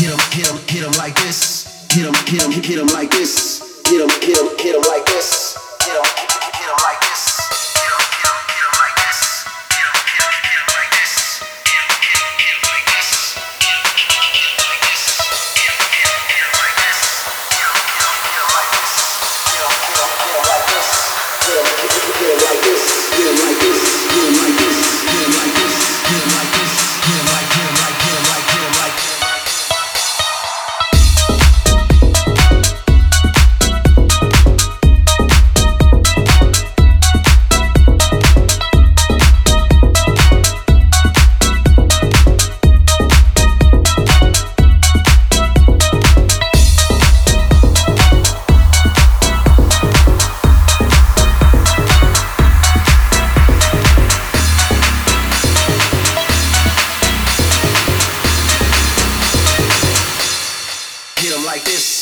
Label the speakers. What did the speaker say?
Speaker 1: hit 'em, hit 'em, hit 'em like this. Hit 'em, hit 'em, hit 'em like this. Hit 'em, hit 'em, hit 'em like this. like this.